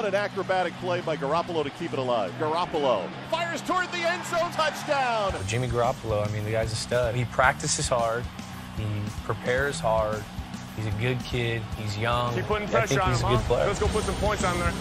What an acrobatic play by Garoppolo to keep it alive. Garoppolo fires toward the end zone touchdown. Jimmy Garoppolo, I mean, the guy's a stud. He practices hard, he prepares hard. He's a good kid. He's young. Keep putting I pressure think on he's him, a good huh? player. Let's go put some points on there.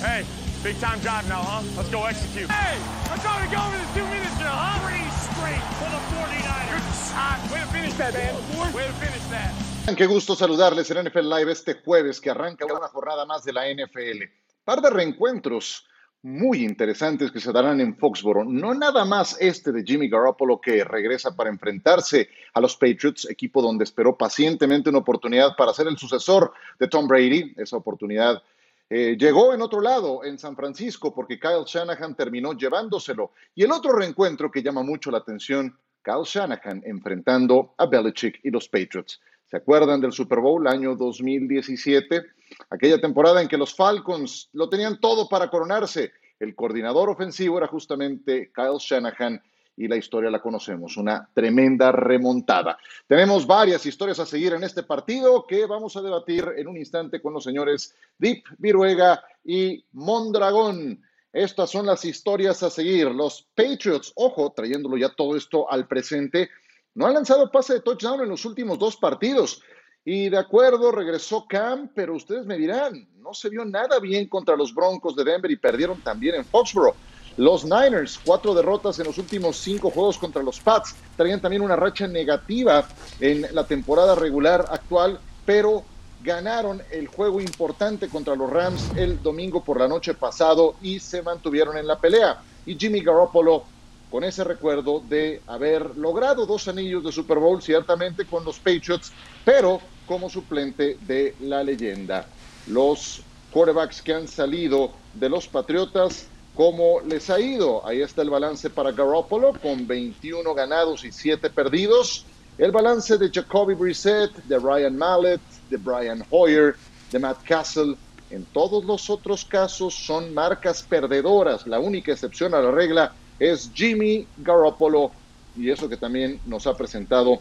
Hey, big time job now, huh? Let's go execute. Hey, I'm trying to go over this two minutes now, huh? Three straight for the 49ers. Good shot. Way to finish that, man. Way to finish that. Qué gusto saludarles en NFL Live este jueves que arranca una jornada más de la NFL. Par de reencuentros muy interesantes que se darán en Foxboro. No nada más este de Jimmy Garoppolo que regresa para enfrentarse a los Patriots, equipo donde esperó pacientemente una oportunidad para ser el sucesor de Tom Brady. Esa oportunidad eh, llegó en otro lado, en San Francisco, porque Kyle Shanahan terminó llevándoselo. Y el otro reencuentro que llama mucho la atención, Kyle Shanahan enfrentando a Belichick y los Patriots. ¿Se acuerdan del Super Bowl año 2017? Aquella temporada en que los Falcons lo tenían todo para coronarse. El coordinador ofensivo era justamente Kyle Shanahan y la historia la conocemos, una tremenda remontada. Tenemos varias historias a seguir en este partido que vamos a debatir en un instante con los señores Deep Viruega y Mondragón. Estas son las historias a seguir. Los Patriots, ojo, trayéndolo ya todo esto al presente, no han lanzado pase de touchdown en los últimos dos partidos. Y de acuerdo, regresó Cam, pero ustedes me dirán, no se vio nada bien contra los Broncos de Denver y perdieron también en Foxborough. Los Niners, cuatro derrotas en los últimos cinco juegos contra los Pats, traían también una racha negativa en la temporada regular actual, pero ganaron el juego importante contra los Rams el domingo por la noche pasado y se mantuvieron en la pelea. Y Jimmy Garoppolo con ese recuerdo de haber logrado dos anillos de Super Bowl, ciertamente con los Patriots, pero como suplente de la leyenda. Los quarterbacks que han salido de los Patriotas, ¿cómo les ha ido? Ahí está el balance para Garoppolo, con 21 ganados y 7 perdidos. El balance de Jacoby Brissett, de Ryan Mallett, de Brian Hoyer, de Matt Castle. En todos los otros casos son marcas perdedoras. La única excepción a la regla es Jimmy Garoppolo y eso que también nos ha presentado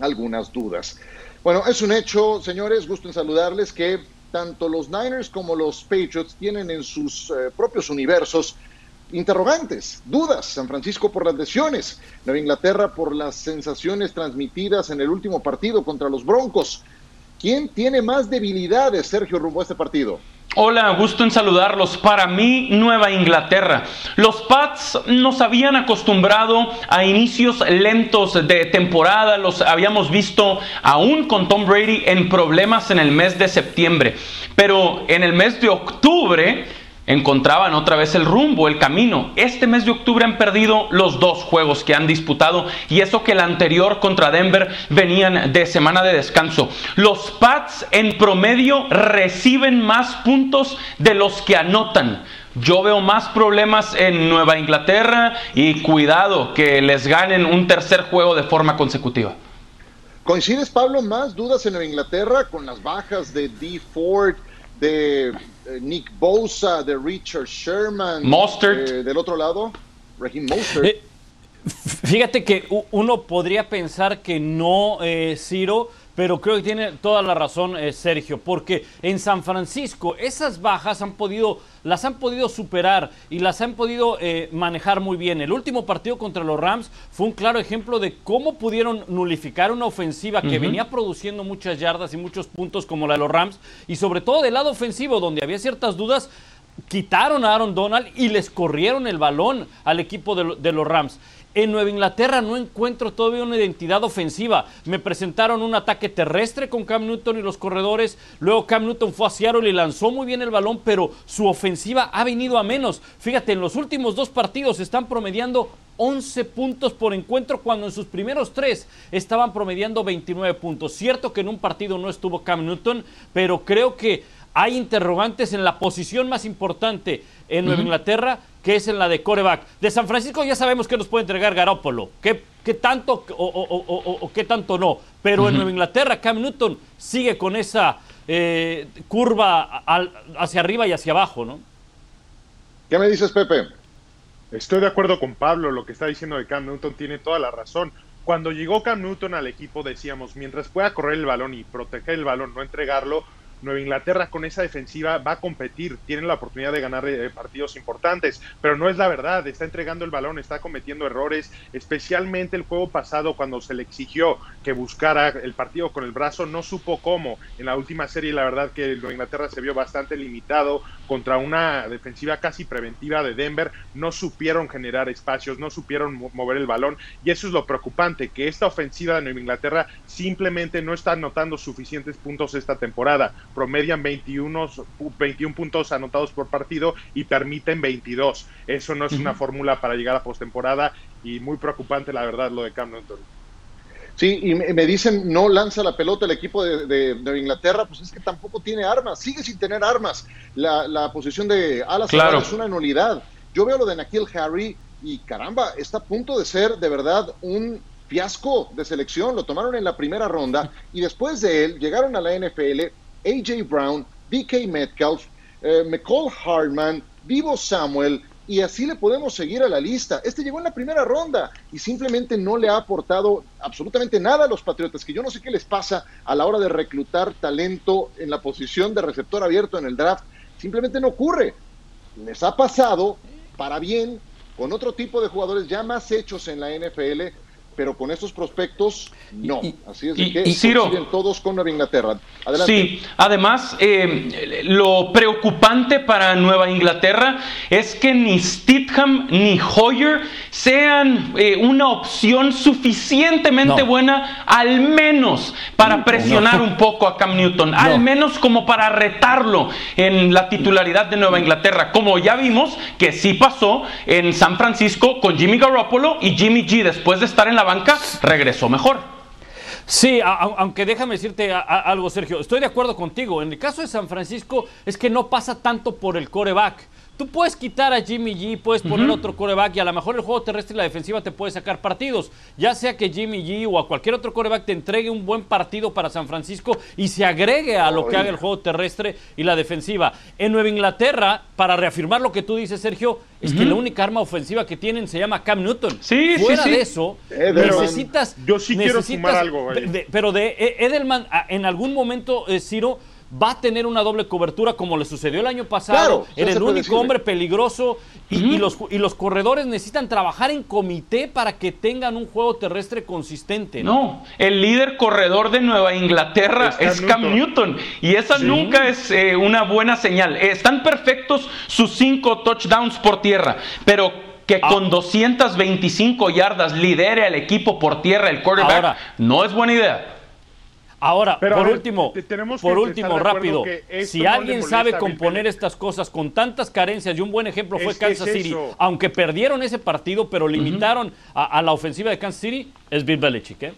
algunas dudas. Bueno, es un hecho, señores, gusto en saludarles que tanto los Niners como los Patriots tienen en sus eh, propios universos interrogantes, dudas. San Francisco por las lesiones, Nueva Inglaterra por las sensaciones transmitidas en el último partido contra los Broncos. ¿Quién tiene más debilidades, Sergio, rumbo a este partido? Hola, gusto en saludarlos. Para mí, Nueva Inglaterra. Los Pats nos habían acostumbrado a inicios lentos de temporada. Los habíamos visto aún con Tom Brady en problemas en el mes de septiembre. Pero en el mes de octubre encontraban otra vez el rumbo, el camino. Este mes de octubre han perdido los dos juegos que han disputado y eso que el anterior contra Denver venían de semana de descanso. Los Pats en promedio reciben más puntos de los que anotan. Yo veo más problemas en Nueva Inglaterra y cuidado que les ganen un tercer juego de forma consecutiva. ¿Coincides, Pablo, más dudas en Nueva Inglaterra con las bajas de D. Ford, de Nick Bosa, de Richard Sherman. Mostert. Eh, del otro lado, Raheem Mostert. Eh, fíjate que uno podría pensar que no, eh, Ciro, pero creo que tiene toda la razón eh, Sergio, porque en San Francisco esas bajas han podido, las han podido superar y las han podido eh, manejar muy bien. El último partido contra los Rams fue un claro ejemplo de cómo pudieron nulificar una ofensiva que venía produciendo muchas yardas y muchos puntos como la de los Rams y sobre todo del lado ofensivo donde había ciertas dudas. Quitaron a Aaron Donald y les corrieron el balón al equipo de, lo- de los Rams. En Nueva Inglaterra no encuentro todavía una identidad ofensiva. Me presentaron un ataque terrestre con Cam Newton y los corredores. Luego Cam Newton fue a Seattle y lanzó muy bien el balón, pero su ofensiva ha venido a menos. Fíjate, en los últimos dos partidos están promediando 11 puntos por encuentro cuando en sus primeros tres estaban promediando 29 puntos. Cierto que en un partido no estuvo Cam Newton, pero creo que hay interrogantes en la posición más importante en Nueva Inglaterra, que es en la de coreback. De San Francisco ya sabemos que nos puede entregar Garópolo, qué, qué tanto o, o- o- o- o qué tanto no. Pero en Nueva Inglaterra, Cam Newton sigue con esa eh, curva al- hacia arriba y hacia abajo, ¿no? ¿Qué me dices, Pepe? Estoy de acuerdo con Pablo, lo que está diciendo de Cam Newton tiene toda la razón. Cuando llegó Cam Newton al equipo decíamos, mientras pueda correr el balón y proteger el balón, no entregarlo, Nueva Inglaterra con esa defensiva va a competir, tiene la oportunidad de ganar eh, partidos importantes, pero no es la verdad, está entregando el balón, está cometiendo errores, especialmente el juego pasado cuando se le exigió que buscara el partido con el brazo, no supo cómo. En la última serie la verdad que Nueva Inglaterra se vio bastante limitado contra una defensiva casi preventiva de Denver, no supieron generar espacios, no supieron mover el balón y eso es lo preocupante, que esta ofensiva de Nueva Inglaterra simplemente no está anotando suficientes puntos esta temporada promedian 21, 21 puntos anotados por partido y permiten 22. Eso no es una fórmula para llegar a postemporada y muy preocupante la verdad lo de Cam Newton. Sí, y me dicen no lanza la pelota el equipo de, de, Inglaterra, pues es que tampoco tiene armas, sigue sin tener armas. La, posición de alas claro. es una nulidad. Yo veo lo de Nakil Harry y caramba, está a punto de ser de verdad un fiasco de selección. Lo tomaron en la primera ronda y después de él llegaron a la NFL AJ Brown, DK Metcalf, eh, McCall Hartman, Vivo Samuel, y así le podemos seguir a la lista. Este llegó en la primera ronda y simplemente no le ha aportado absolutamente nada a los Patriotas, que yo no sé qué les pasa a la hora de reclutar talento en la posición de receptor abierto en el draft. Simplemente no ocurre. Les ha pasado para bien con otro tipo de jugadores ya más hechos en la NFL, pero con estos prospectos no. Así es de que siguen todos con Nueva Inglaterra. Adelante. Sí, además, eh, lo preocupante para Nueva Inglaterra es que ni Stidham ni Hoyer sean eh, una opción suficientemente buena, al menos para presionar un poco a Cam Newton, al menos como para retarlo en la titularidad de Nueva Inglaterra, como ya vimos que sí pasó en San Francisco con Jimmy Garoppolo y Jimmy G después de estar en la banca regresó mejor. Sí, aunque déjame decirte algo, Sergio. Estoy de acuerdo contigo. En el caso de San Francisco es que no pasa tanto por el coreback. Tú puedes quitar a Jimmy G, puedes poner otro coreback y a lo mejor el juego terrestre y la defensiva te puede sacar partidos. Ya sea que Jimmy G o a cualquier otro coreback te entregue un buen partido para San Francisco y se agregue a lo que haga el juego terrestre y la defensiva. En Nueva Inglaterra, para reafirmar lo que tú dices, Sergio, es que la única arma ofensiva que tienen se llama Cam Newton. Sí, Fuera sí, de eso, necesitas. Yo sí quiero sumar algo. pero de Edelman, en algún momento, eh, Ciro va a tener una doble cobertura como le sucedió el año pasado. era el único hombre peligroso y, los, y los corredores necesitan trabajar en comité para que tengan un juego terrestre consistente. No, el líder corredor de Nueva Inglaterra es Cam, Newton. y esa nunca es eh, una buena señal. Están perfectos sus cinco touchdowns por tierra, pero que ah. con 225 yardas lidere al equipo por tierra el quarterback no es buena idea. Ahora, por último, por último, rápido, si alguien sabe componer estas cosas con tantas carencias, y un buen ejemplo fue Kansas City, aunque perdieron ese partido, pero limitaron a, la ofensiva de Kansas City, es Bill Belichick, ¿eh?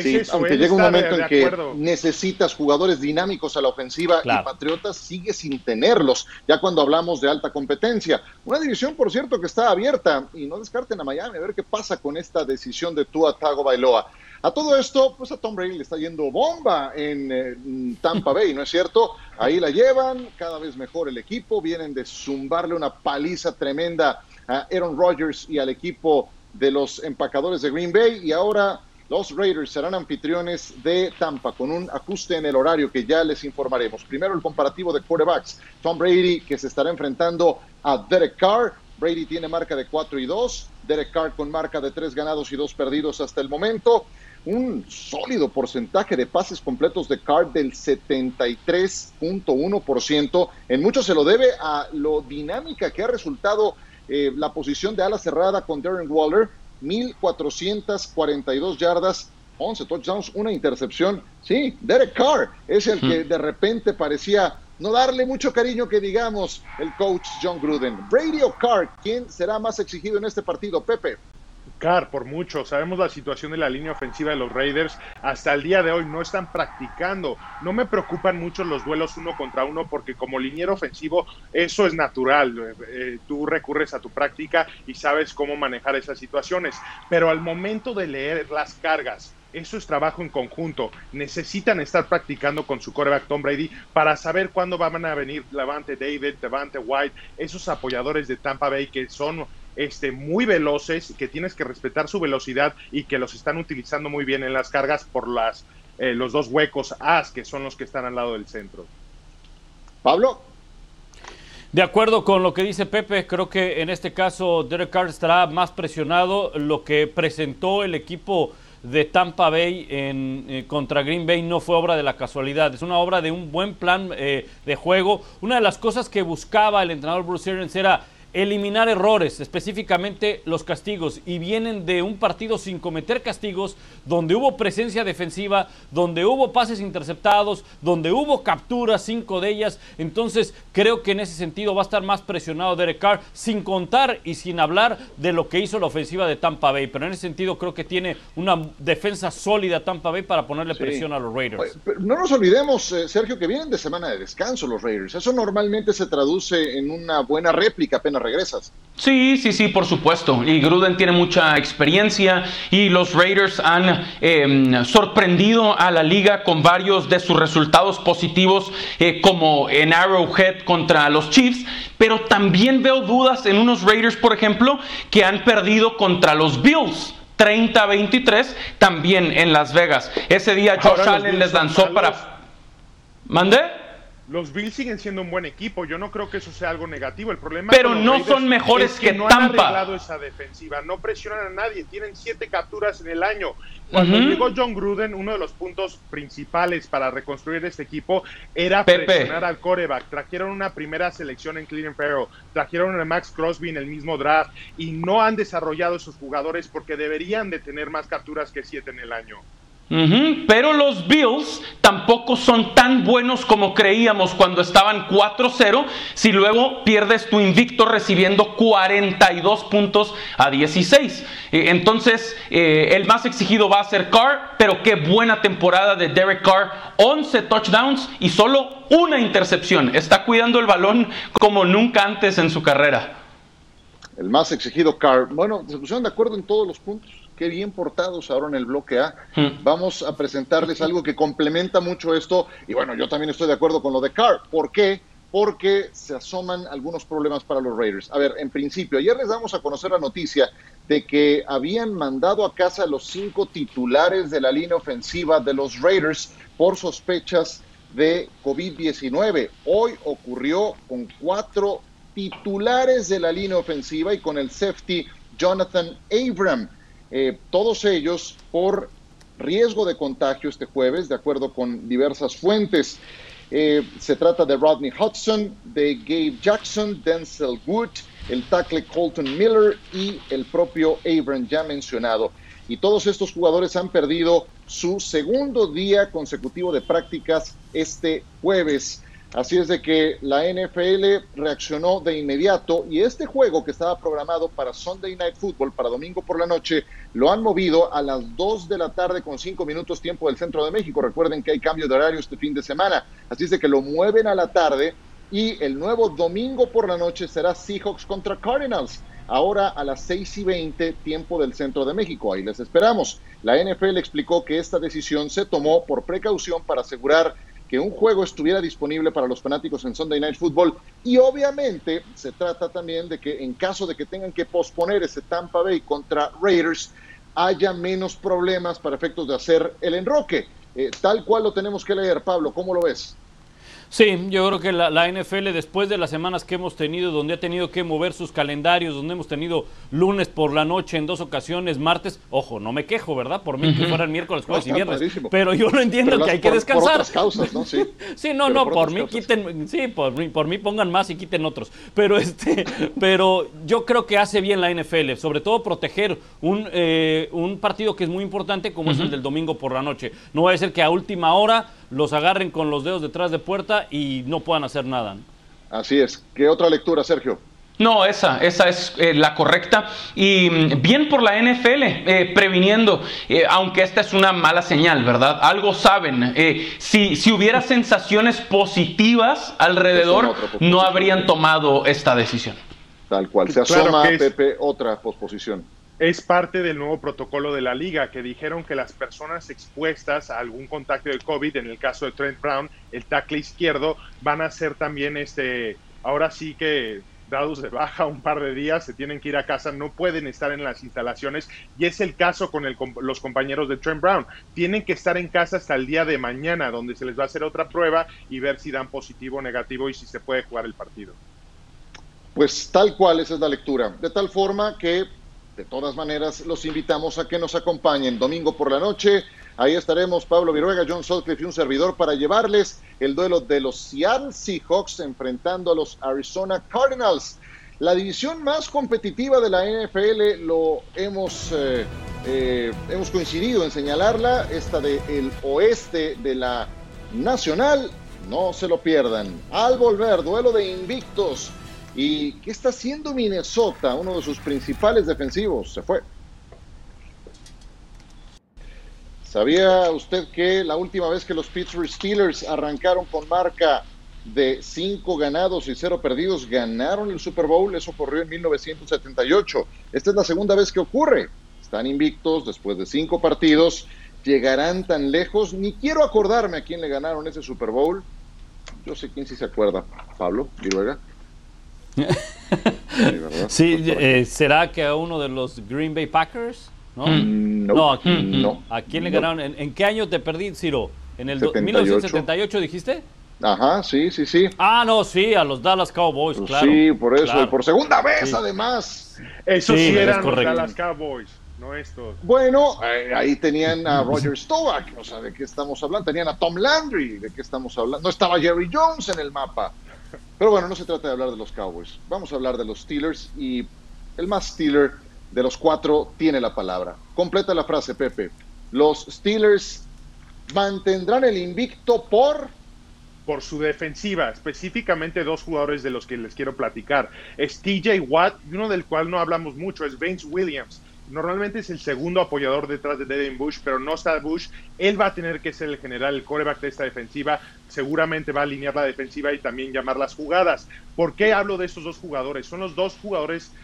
Sí, aunque llega un momento en que necesitas jugadores dinámicos a la ofensiva y Patriotas sigue sin tenerlos, ya cuando hablamos de alta competencia. Una división, por cierto, que está abierta y no descarten a Miami a ver qué pasa con esta decisión de Tua Tago Bailoa. A todo esto, pues a Tom Brady le está yendo bomba en, eh, Tampa Bay, ¿no es cierto? Ahí la llevan, cada vez mejor el equipo, vienen de zumbarle una paliza tremenda a Aaron Rodgers y al equipo de los empacadores de Green Bay y ahora los Raiders serán anfitriones de Tampa con un ajuste en el horario que ya les informaremos. Primero el comparativo de quarterbacks. Tom Brady que se estará enfrentando a Derek Carr. Brady tiene marca de 4 y 2. Derek Carr con marca de 3 ganados y 2 perdidos hasta el momento un sólido porcentaje de pases completos de Carr del 73.1%. En mucho se lo debe a lo dinámica que ha resultado eh, la posición de ala cerrada con Darren Waller, 1.442 yardas, 11 touchdowns, una intercepción. Sí, Derek Carr es el que de repente parecía no darle mucho cariño que digamos el coach John Gruden. Brady o Carr, ¿quién será más exigido en este partido, Pepe? Por mucho. Sabemos la situación de la línea ofensiva de los Raiders. Hasta el día de hoy no están practicando. No me preocupan mucho los duelos uno contra uno porque como liniero ofensivo eso es natural. Eh, eh, tú recurres a tu práctica y sabes cómo manejar esas situaciones. Pero al momento de leer las cargas, eso es trabajo en conjunto. Necesitan estar practicando con su coreback Tom Brady para saber cuándo van a venir Levante David, Levante White, esos apoyadores de Tampa Bay que son este, muy veloces, que tienes que respetar su velocidad y que los están utilizando muy bien en las cargas por las, eh, los dos huecos As que son los que están al lado del centro. Pablo. De acuerdo con lo que dice Pepe, creo que en este caso Derek Carr estará más presionado. Lo que presentó el equipo de Tampa Bay en, eh, contra Green Bay no fue obra de la casualidad, es una obra de un buen plan eh, de juego. Una de las cosas que buscaba el entrenador Bruce Arians era eliminar errores, específicamente los castigos, y vienen de un partido sin cometer castigos, donde hubo presencia defensiva, donde hubo pases interceptados, donde hubo capturas, cinco de ellas. Entonces, creo que en ese sentido va a estar más presionado Derek Carr, sin contar y sin hablar de lo que hizo la ofensiva de Tampa Bay. Pero en ese sentido, creo que tiene una defensa sólida Tampa Bay para ponerle presión a los Raiders. no nos olvidemos, eh, Sergio, que vienen de semana de descanso los Raiders. Eso normalmente se traduce en una buena réplica apenas regresas. Sí, sí, sí, por supuesto. Y Gruden tiene mucha experiencia y los Raiders han em, sorprendido a la liga con varios de sus resultados positivos, eh, como en Arrowhead contra los Chiefs. Pero también veo dudas en unos Raiders, por ejemplo, que han perdido contra los Bills. 30-23 también en Las Vegas. Ese día Josh Allen les lanzó para... ¿Mande? Los Bills siguen siendo un buen equipo. Yo no creo que eso sea algo negativo. El problema pero no son mejores que, no Tampa. han arreglado esa defensiva. No presionan a nadie. Tienen siete capturas en el año. Cuando llegó John Gruden, uno de los puntos principales para reconstruir este equipo era presionar al coreback. Trajeron una primera selección en Cleveland Farrell, trajeron a Max Crosby en el mismo draft y no han desarrollado sus jugadores porque deberían de tener más capturas que siete en el año. Pero los Bills tampoco son tan buenos como creíamos cuando estaban 4-0 si luego pierdes tu invicto recibiendo 42 puntos a 16. Eh, entonces, eh, el más exigido va a ser Carr, pero qué buena temporada de Derek Carr. 11 touchdowns y solo una intercepción. Está cuidando el balón como nunca antes en su carrera. El más exigido Carr. Bueno, se pusieron de acuerdo en todos los puntos qué bien portados ahora en el bloque A. Hmm. Vamos a presentarles algo que complementa mucho esto. Y bueno, yo también estoy de acuerdo con lo de Carr. ¿Por qué? Porque se asoman algunos problemas para los Raiders. A ver, en principio, ayer les damos a conocer la noticia de que habían mandado a casa a los cinco titulares de la línea ofensiva de los Raiders por sospechas de COVID-19. Hoy ocurrió con cuatro titulares de la línea ofensiva y con el safety Jonathan Abram. Eh, todos ellos por riesgo de contagio este jueves, de acuerdo con diversas fuentes. Eh, se trata de Rodney Hudson, de Gabe Jackson, Denzel Wood, el tackle Colton Miller y el propio Abram ya mencionado. Y todos estos jugadores han perdido su segundo día consecutivo de prácticas este jueves. Así es de que la NFL reaccionó de inmediato y este juego que estaba programado para Sunday Night Football, para domingo por la noche, lo han movido a las 2 de la tarde con 5 minutos tiempo del centro de México. Recuerden que hay cambio de horario este fin de semana. Así es de que lo mueven a la tarde y el nuevo domingo por la noche será Seahawks contra Cardinals. Ahora a las 6 y 20 tiempo del centro de México. Ahí les esperamos. La NFL explicó que esta decisión se tomó por precaución para asegurar que un juego estuviera disponible para los fanáticos en Sunday Night Football y obviamente se trata también de que en caso de que tengan que posponer ese Tampa Bay contra Raiders haya menos problemas para efectos de hacer el enroque. Eh, tal cual lo tenemos que leer, Pablo, ¿cómo lo ves? Sí, yo creo que la, NFL después de las semanas que hemos tenido, donde ha tenido que mover sus calendarios, donde hemos tenido lunes por la noche en dos ocasiones, martes, ojo, no me quejo, ¿verdad? Por mí que fueran miércoles, jueves y viernes. Pero yo no entiendo que hay que descansar. Por otras causas, ¿no? Sí, sí no, no, por, mí quiten, sí, por mí, por mí pongan más y quiten otros. Pero este, pero yo creo que hace bien la NFL, sobre todo proteger un, eh, un partido que es muy importante como es el del domingo por la noche. No va a ser que a última hora los agarren con los dedos detrás de puerta y no puedan hacer nada. Así es. ¿Qué otra lectura, Sergio? No, esa, esa es eh, la correcta. Y mm, bien por la NFL, eh, previniendo, eh, aunque esta es una mala señal, ¿verdad? Algo saben. si, si hubiera sensaciones positivas alrededor, no habrían tomado esta decisión. Tal cual. Se asoma, Pepe, otra posposición es parte del nuevo protocolo de la liga, que dijeron que las personas expuestas a algún contacto del COVID, en el caso de Trent Brown, el tackle izquierdo, van a ser también, este, ahora sí que dados de baja un par de días, se tienen que ir a casa, no pueden estar en las instalaciones y es el caso con los compañeros de Trent Brown. Tienen que estar en casa hasta el día de mañana, donde se les va a hacer otra prueba y ver si dan positivo o negativo y si se puede jugar el partido. Pues tal cual, esa es la lectura. De tal forma que, de todas maneras, los invitamos a que nos acompañen domingo por la noche. Ahí estaremos Pablo Viruega, John Sutcliffe y un servidor para llevarles el duelo de los Seattle Seahawks enfrentando a los Arizona Cardinals. La división más competitiva de la NFL lo hemos, eh, eh, hemos coincidido en señalarla, esta del oeste de la Nacional. No se lo pierdan. Al volver, duelo de invictos ¿Y qué está haciendo Minnesota? Uno de sus principales defensivos se fue. ¿Sabía usted que la última vez que los Pittsburgh Steelers arrancaron con marca de 5 ganados y 0 perdidos, ganaron el Super Bowl? Eso ocurrió en 1978. Esta es la segunda vez que ocurre. Están invictos después de 5 partidos. ¿Llegarán tan lejos? Ni quiero acordarme a quién le ganaron ese Super Bowl. Yo sé quién sí se acuerda. Pablo Viruega sí, eh, ¿será que a uno de los Green Bay Packers? No, mm, no, no. ¿A quién le ganaron? ¿En, qué año te perdí, Ciro? ¿En el 1978 dijiste? Ajá, sí, sí, sí. Ah, no, sí, a los Dallas Cowboys, pues claro. Sí, por eso, y por segunda vez además. Eso sí, eran los Dallas Cowboys. No estos. Bueno, eh, ahí tenían a Roger Staubach, o sea, ¿de qué estamos hablando? Tenían a Tom Landry, ¿de qué estamos hablando? No estaba Jerry Jones en el mapa. Pero bueno, no se trata de hablar de los Cowboys. Vamos a hablar de los Steelers y el más Steeler de los cuatro tiene la palabra. Completa la frase, Pepe. Los Steelers mantendrán el invicto por por su defensiva, específicamente dos jugadores de los que les quiero platicar. Es TJ Watt y uno del cual no hablamos mucho, es Vince Williams normalmente es el segundo apoyador detrás de Devin Bush, pero no está Bush. Él va a tener que ser el general, el coreback de esta defensiva. Seguramente va a alinear la defensiva y también llamar las jugadas. ¿Por qué hablo de estos dos jugadores? Son los dos jugadores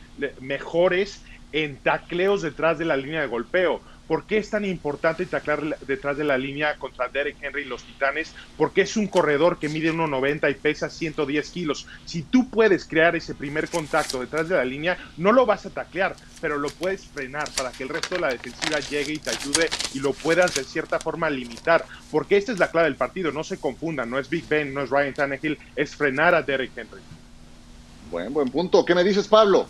mejores en tacleos detrás de la línea de golpeo. ¿Por qué es tan importante taclar detrás de la línea contra Derek Henry y los Titanes? Porque es un corredor que mide 1,90 y pesa 110 kilos. Si tú puedes crear ese primer contacto detrás de la línea, no lo vas a taclear, pero lo puedes frenar para que el resto de la defensiva llegue y te ayude y lo puedas de cierta forma limitar. Porque esta es la clave del partido, no se confundan, no es Big Ben, no es Ryan Tannehill, es frenar a Derek Henry. Buen, buen punto. ¿Qué me dices, Pablo?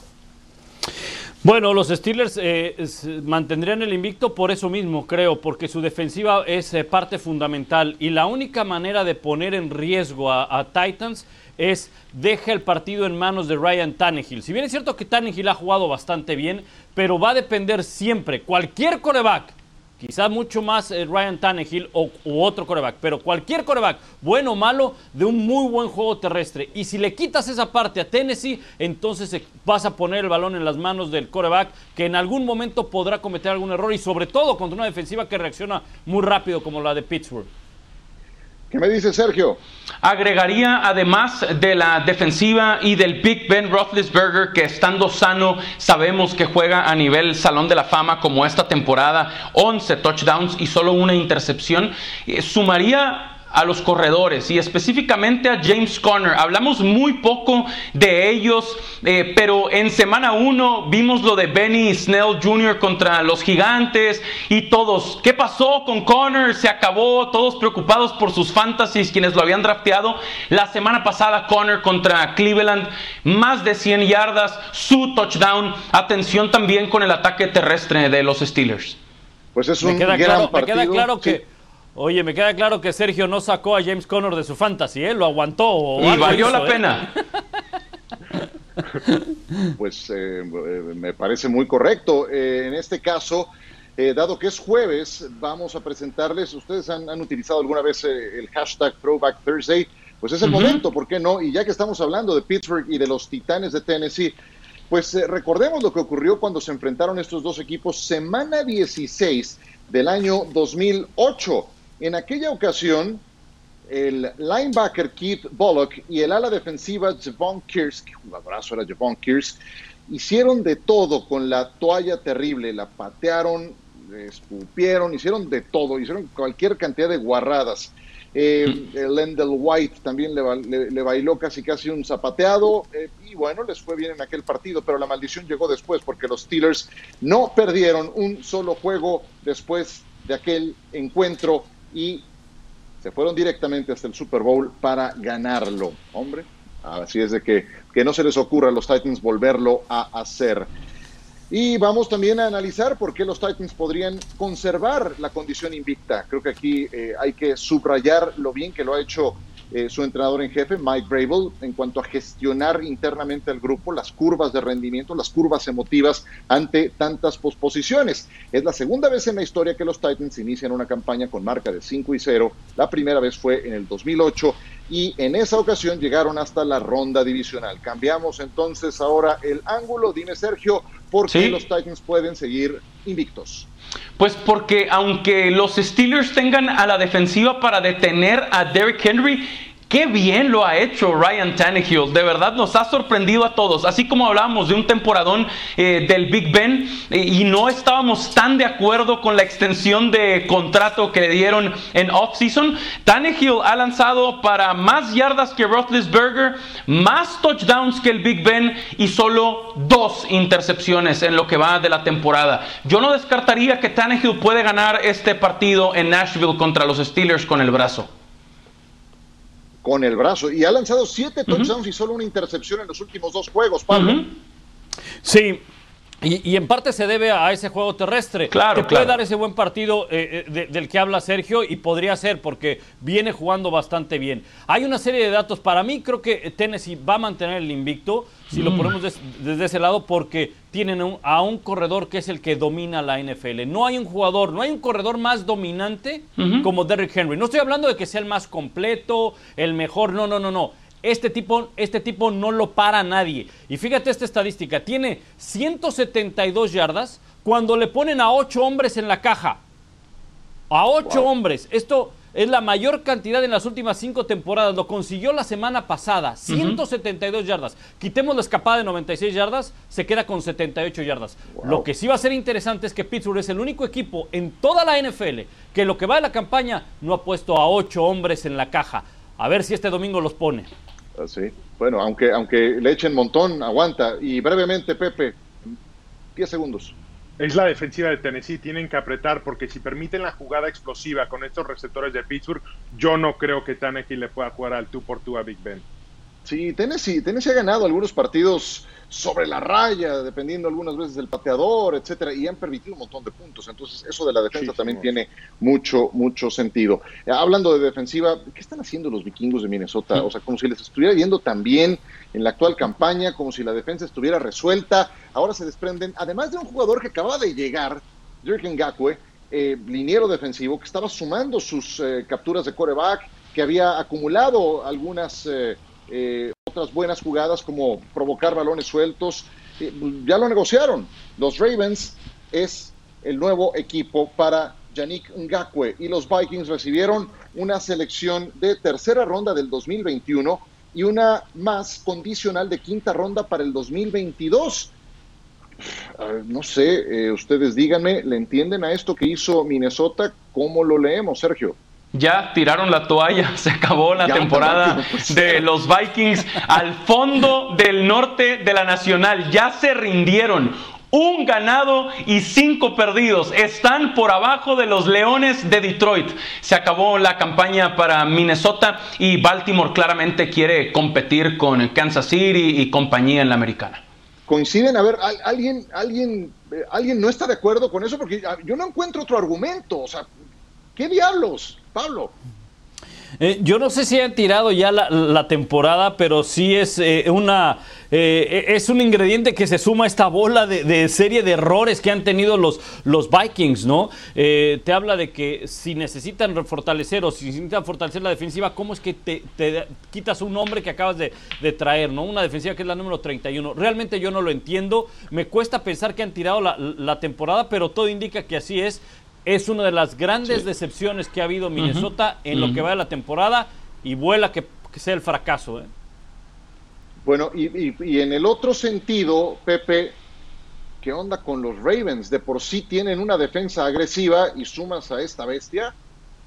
Bueno, los Steelers eh, mantendrían el invicto por eso mismo, creo, porque su defensiva es eh, parte fundamental y la única manera de poner en riesgo a, Titans es deja el partido en manos de Ryan Tannehill. Si bien es cierto que Tannehill ha jugado bastante bien, pero va a depender siempre, cualquier coreback quizás mucho más eh, Ryan Tannehill o, u otro coreback, pero cualquier coreback, bueno o malo, de un muy buen juego terrestre. Y si le quitas esa parte a Tennessee, entonces vas a poner el balón en las manos del coreback, que en algún momento podrá cometer algún error y sobre todo contra una defensiva que reacciona muy rápido como la de Pittsburgh. ¿Qué me dice Sergio? Agregaría además de la defensiva y del Big Ben Roethlisberger que estando sano sabemos que juega a nivel Salón de la Fama como esta temporada, 11 touchdowns y solo una intercepción. Eh, sumaría a los corredores y específicamente a James Conner. Hablamos muy poco de ellos, eh, pero en semana 1 vimos lo de Benny Snell Jr. contra los gigantes y todos. ¿Qué pasó con Conner? Se acabó, todos preocupados por sus fantasies, quienes lo habían drafteado. La semana pasada Conner contra Cleveland, más de 100 yardas, su touchdown. Atención también con el ataque terrestre de los Steelers. Pues es un me queda claro, Me queda claro que... Oye, me queda claro que Sergio no sacó a James Conner de su fantasy, ¿eh? Lo aguantó. y valió la ¿eh? pena. pues eh, me parece muy correcto. en este caso, dado que es jueves, vamos a presentarles, ustedes han, utilizado alguna vez el hashtag Throwback Thursday, pues es el momento, ¿por qué no? Y ya que estamos hablando de Pittsburgh y de los Titanes de Tennessee, pues recordemos lo que ocurrió cuando se enfrentaron estos dos equipos semana 16 del año 2008. En aquella ocasión, el linebacker Keith Bullock y el ala defensiva Javon Kears, que jugadorazo era Javon Kears, hicieron de todo con la toalla terrible, la patearon, escupieron, hicieron de todo, hicieron cualquier cantidad de guarradas. Eh, Lendell White también le, bailó casi casi un zapateado eh, y bueno, les fue bien en aquel partido, pero la maldición llegó después porque los Steelers no perdieron un solo juego después de aquel encuentro y se fueron directamente hasta el Super Bowl para ganarlo. Hombre, así es de que, que no se les ocurra a los Titans volverlo a hacer. Y vamos también a analizar por qué los Titans podrían conservar la condición invicta. Creo que aquí eh, hay que subrayar lo bien que lo ha hecho eh, su entrenador en jefe, Mike Brable, en cuanto a gestionar internamente al grupo, las curvas de rendimiento, las curvas emotivas ante tantas posposiciones. Es la segunda vez en la historia que los Titans inician una campaña con marca de 5 y 0. La primera vez fue en el 2008 y en esa ocasión llegaron hasta la ronda divisional. Cambiamos entonces ahora el ángulo. Dime, Sergio, ¿por qué los Titans pueden seguir invictos? Pues porque aunque los Steelers tengan a la defensiva para detener a Derrick Henry, Qué bien lo ha hecho Ryan Tannehill. De verdad nos ha sorprendido a todos. Así como hablábamos de un temporadón eh, del Big Ben eh, y no estábamos tan de acuerdo con la extensión de contrato que le dieron en offseason, Tannehill ha lanzado para más yardas que Roethlisberger, más touchdowns que el Big Ben y solo dos intercepciones en lo que va de la temporada. Yo no descartaría que Tannehill puede ganar este partido en Nashville contra los Steelers con el brazo con el brazo. Y ha lanzado siete touchdowns y solo una intercepción en los últimos dos juegos, Pablo. Sí, y, en parte se debe a ese juego terrestre. Claro, que puede dar ese buen partido eh, eh, del que habla Sergio y podría ser porque viene jugando bastante bien. Hay una serie de datos. Para mí creo que Tennessee va a mantener el invicto, si lo mm. ponemos desde ese lado, porque tienen a un corredor que es el que domina la NFL. No hay un jugador, no hay un corredor más dominante como Derrick Henry. No estoy hablando de que sea el más completo, el mejor, no, no, no, no. Este tipo, este tipo no lo para nadie. Y fíjate esta estadística, tiene 172 yardas cuando le ponen a 8 hombres en la caja. A 8 hombres. Esto es la mayor cantidad en las últimas 5 temporadas. Lo consiguió la semana pasada. 172 yardas. Quitemos la escapada de 96 yardas, se queda con 78 yardas. Lo que sí va a ser interesante es que Pittsburgh es el único equipo en toda la NFL que lo que va de la campaña no ha puesto a 8 hombres en la caja. A ver si este domingo los pone. Bueno, aunque, aunque le echen montón, aguanta. Y brevemente, Pepe, 10 segundos. Es la defensiva de Tennessee, tienen que apretar porque si permiten la jugada explosiva con estos receptores de Pittsburgh, yo no creo que Tannehill le pueda jugar al tú por tú a Big Ben. Sí, Tennessee, Tennessee ha ganado algunos partidos sobre la raya, dependiendo algunas veces del pateador, etcétera, y han permitido un montón de puntos. Entonces, eso de la defensa también tiene mucho, mucho sentido. Eh, hablando de defensiva, ¿qué están haciendo los vikingos de Minnesota? O sea, como si les estuviera yendo tan bien en la actual campaña, como si la defensa estuviera resuelta. Ahora se desprenden, además de un jugador que acaba de llegar, Jürgen Gakwe, eh, liniero defensivo, que estaba sumando sus eh, capturas de coreback, que había acumulado algunas. Eh, otras buenas jugadas como provocar balones sueltos. ya lo negociaron. Los Ravens es el nuevo equipo para Yannick Ngakwe y los Vikings recibieron una selección de tercera ronda del 2021 y una más condicional de quinta ronda para el 2022. no sé, eh, ustedes díganme, ¿le entienden a esto que hizo Minnesota? ¿Cómo lo leemos, Sergio? Ya tiraron la toalla, se acabó la temporada de los Vikings al fondo del norte de la Nacional. Ya se rindieron. Un ganado y cinco perdidos. Están por abajo de los Leones de Detroit. Se acabó la campaña para Minnesota y Baltimore claramente quiere competir con Kansas City y compañía en la americana. Coinciden, a ver, alguien, alguien, eh, alguien no está de acuerdo con eso porque yo no encuentro otro argumento. O sea, ¿qué diablos? Pablo. Eh, yo no sé si han tirado ya la, temporada, pero sí es eh, una eh, es un ingrediente que se suma a esta bola de, serie de errores que han tenido los, los Vikings, ¿no? te habla de que si necesitan fortalecer o si necesitan fortalecer la defensiva, ¿cómo es que te, quitas un nombre que acabas de, traer, ¿no? Una defensiva que es la número 31. Realmente yo no lo entiendo. Me cuesta pensar que han tirado la temporada, pero todo indica que así es es una de las grandes decepciones que ha habido Minnesota en lo que va de la temporada y vuela que, sea el fracaso. ¿eh? Bueno, y, en el otro sentido, Pepe, ¿qué onda con los Ravens? De por sí tienen una defensa agresiva y sumas a esta bestia.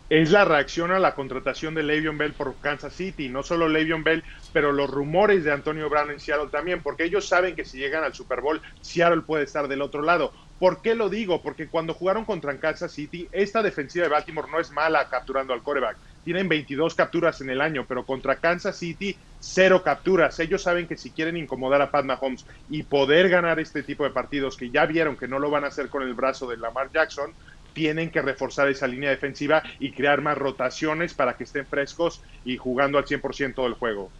es la reacción a la contratación de Le'Veon Bell por Kansas City. No solo Le'Veon Bell, pero los rumores de Antonio Brown en Seattle también, porque ellos saben que si llegan al Super Bowl, Seattle puede estar del otro lado. ¿Por qué lo digo? Porque cuando jugaron contra Kansas City, esta defensiva de Baltimore no es mala capturando al coreback. Tienen 22 capturas en el año, pero contra Kansas City, cero capturas. Ellos saben que si quieren incomodar a Pat Mahomes y poder ganar este tipo de partidos, que ya vieron que no lo van a hacer con el brazo de Lamar Jackson, tienen que reforzar esa línea defensiva y crear más rotaciones para que estén frescos y jugando al 100% del juego.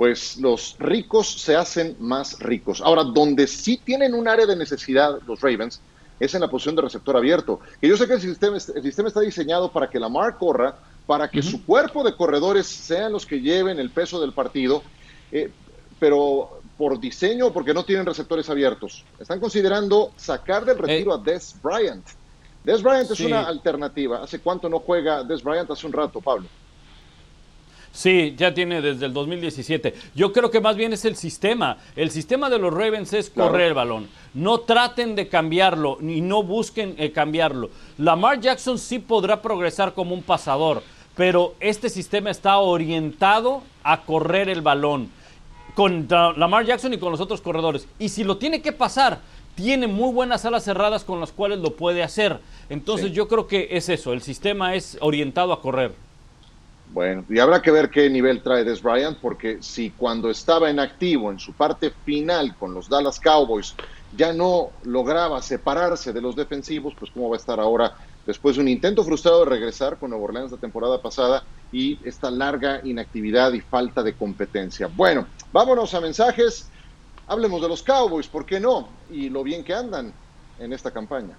Pues los ricos se hacen más ricos. Ahora, donde sí tienen un área de necesidad los Ravens es en la posición de receptor abierto. Que yo sé que el sistema, el sistema está diseñado para que Lamar corra, para que su cuerpo de corredores sean los que lleven el peso del partido, eh, pero por diseño porque no tienen receptores abiertos. Están considerando sacar del retiro a Des Bryant. Des Bryant es una alternativa. ¿Hace cuánto no juega Des Bryant? Hace un rato, Pablo. Sí, ya tiene desde el 2017. Yo creo que más bien es el sistema. El sistema de los Ravens es correr el balón. No traten de cambiarlo y no busquen eh, cambiarlo. Lamar Jackson sí podrá progresar como un pasador, pero este sistema está orientado a correr el balón con Lamar Jackson y con los otros corredores. Y si lo tiene que pasar, tiene muy buenas alas cerradas con las cuales lo puede hacer. Entonces yo creo que es eso, el sistema es orientado a correr. Bueno, y habrá que ver qué nivel trae Des Bryant, porque si cuando estaba en activo en su parte final con los Dallas Cowboys ya no lograba separarse de los defensivos, pues cómo va a estar ahora después de un intento frustrado de regresar con Nuevo Orleans la temporada pasada y esta larga inactividad y falta de competencia. Bueno, vámonos a mensajes. Hablemos de los Cowboys, ¿por qué no? Y lo bien que andan en esta campaña.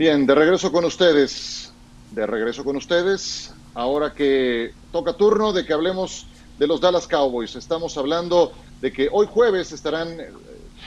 Bien, de regreso con ustedes. De regreso con ustedes. Ahora que toca turno de que hablemos de los Dallas Cowboys. Estamos hablando de que hoy jueves estarán eh,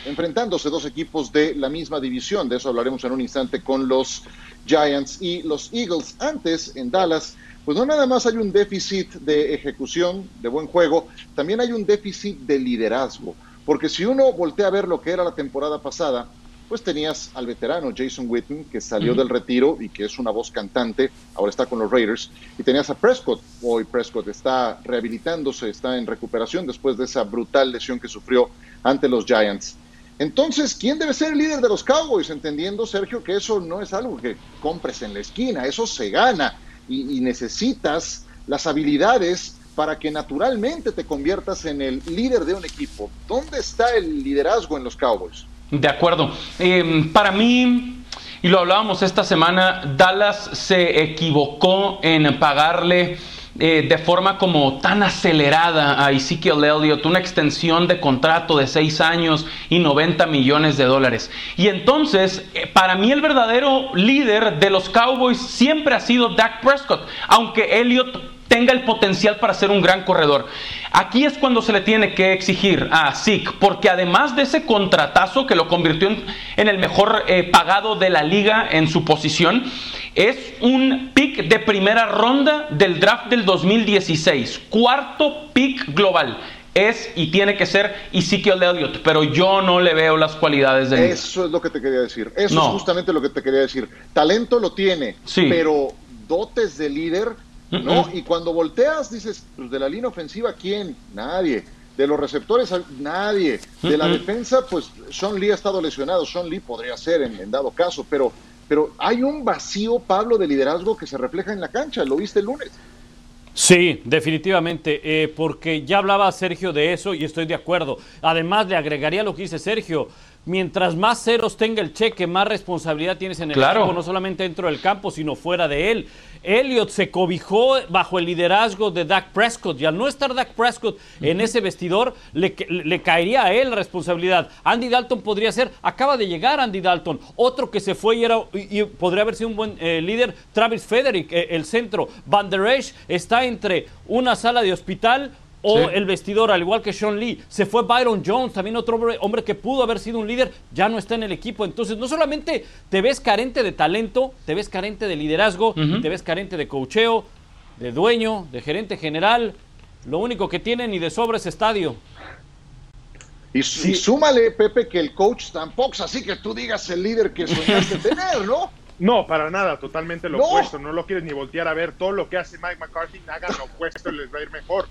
enfrentándose dos equipos de la misma división. De eso hablaremos en un instante con los Giants y los Eagles. Antes, en Dallas, pues no nada más hay un déficit de ejecución, de buen juego, también hay un déficit de liderazgo. Porque si uno voltea a ver lo que era la temporada pasada, pues tenías al veterano Jason Witten, que salió del retiro y que es una voz cantante, ahora está con los Raiders, y tenías a Prescott, hoy Prescott está rehabilitándose, está en recuperación después de esa brutal lesión que sufrió ante los Giants. Entonces, ¿quién debe ser el líder de los Cowboys? Entendiendo, Sergio, que eso no es algo que compres en la esquina, eso se gana y, y necesitas las habilidades para que naturalmente te conviertas en el líder de un equipo. ¿Dónde está el liderazgo en los Cowboys? De acuerdo. Em, para mí, y lo hablábamos esta semana, Dallas se equivocó en pagarle eh, de forma como tan acelerada a Ezekiel Elliott una extensión de contrato de 6 años y 90 millones de dólares. Y entonces, eh, para mí el verdadero líder de los Cowboys siempre ha sido Dak Prescott, aunque Elliott tenga el potencial para ser un gran corredor. Aquí es cuando se le tiene que exigir a Zeke, porque además de ese contratazo que lo convirtió en, el mejor eh, pagado de la liga en su posición, es un pick de primera ronda del draft del 2016, cuarto pick global es y tiene que ser Ezekiel Elliott, pero yo no le veo las cualidades de Eso es lo que te quería decir. Eso es justamente lo que te quería decir. Talento lo tiene, pero dotes de líder ¿no? Y cuando volteas, dices, pues de la línea ofensiva, ¿quién? Nadie. De los receptores, nadie. De la defensa, pues Sean Lee ha estado lesionado. Sean Lee podría ser en, dado caso, pero, pero hay un vacío, Pablo, de liderazgo que se refleja en la cancha. ¿Lo viste el lunes? Sí, definitivamente, eh, porque ya hablaba Sergio de eso y estoy de acuerdo. Además, le agregaría lo que dice Sergio mientras más ceros tenga el cheque, más responsabilidad tienes en el equipo, no solamente dentro del campo, sino fuera de él. Elliot se cobijó bajo el liderazgo de Dak Prescott y al no estar Dak Prescott en ese vestidor, le, caería a él la responsabilidad. Andy Dalton podría ser, acaba de llegar Andy Dalton, otro que se fue y, era, y, podría haber sido un buen eh, líder, Travis Frederick, eh, el centro. Van der Esch está entre una sala de hospital, o el vestidor, al igual que Sean Lee. Se fue Byron Jones, también otro hombre, que pudo haber sido un líder, ya no está en el equipo. Entonces, no solamente te ves carente de talento, te ves carente de liderazgo, te ves carente de cocheo, de dueño, de gerente general. Lo único que tienen y de sobra es estadio. Y, y súmale, Pepe, que el coach tampoco es así que tú digas el líder que soñaste tener, ¿no? No, para nada, totalmente lo No. opuesto. No lo quieres ni voltear a ver. Todo lo que hace Mike McCarthy, hagan lo opuesto, les va a ir mejor.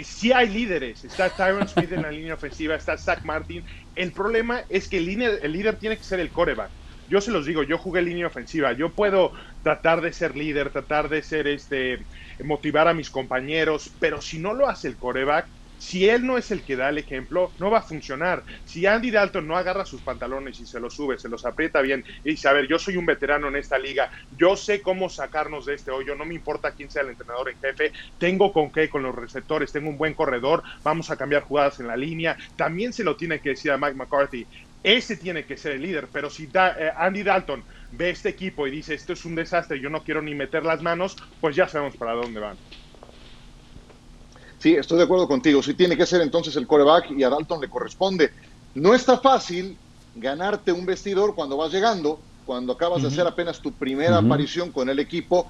Eh, Sí hay líderes. Está Tyron Smith en la línea ofensiva, está Zach Martin. El problema es que el, línea- el líder tiene que ser el coreback. Yo se los digo, yo jugué línea ofensiva. Yo puedo tratar de ser líder, tratar de ser este, motivar a mis compañeros, pero si no lo hace el coreback, si él no es el que da el ejemplo, no va a funcionar. Si Andy Dalton no agarra sus pantalones y se los sube, se los aprieta bien y dice, a ver, yo soy un veterano en esta liga, yo sé cómo sacarnos de este hoyo, no me importa quién sea el entrenador en jefe, tengo con qué, con los receptores, tengo un buen corredor, vamos a cambiar jugadas en la línea, también se lo tiene que decir a Mike McCarthy. Ese tiene que ser el líder, pero si da- eh, Andy Dalton ve este equipo y dice, esto es un desastre, yo no quiero ni meter las manos, pues ya sabemos para dónde van. Sí, estoy de acuerdo contigo. Sí tiene que ser entonces el coreback y a Dalton le corresponde. No está fácil ganarte un vestidor cuando vas llegando, cuando acabas de hacer apenas tu primera aparición con el equipo,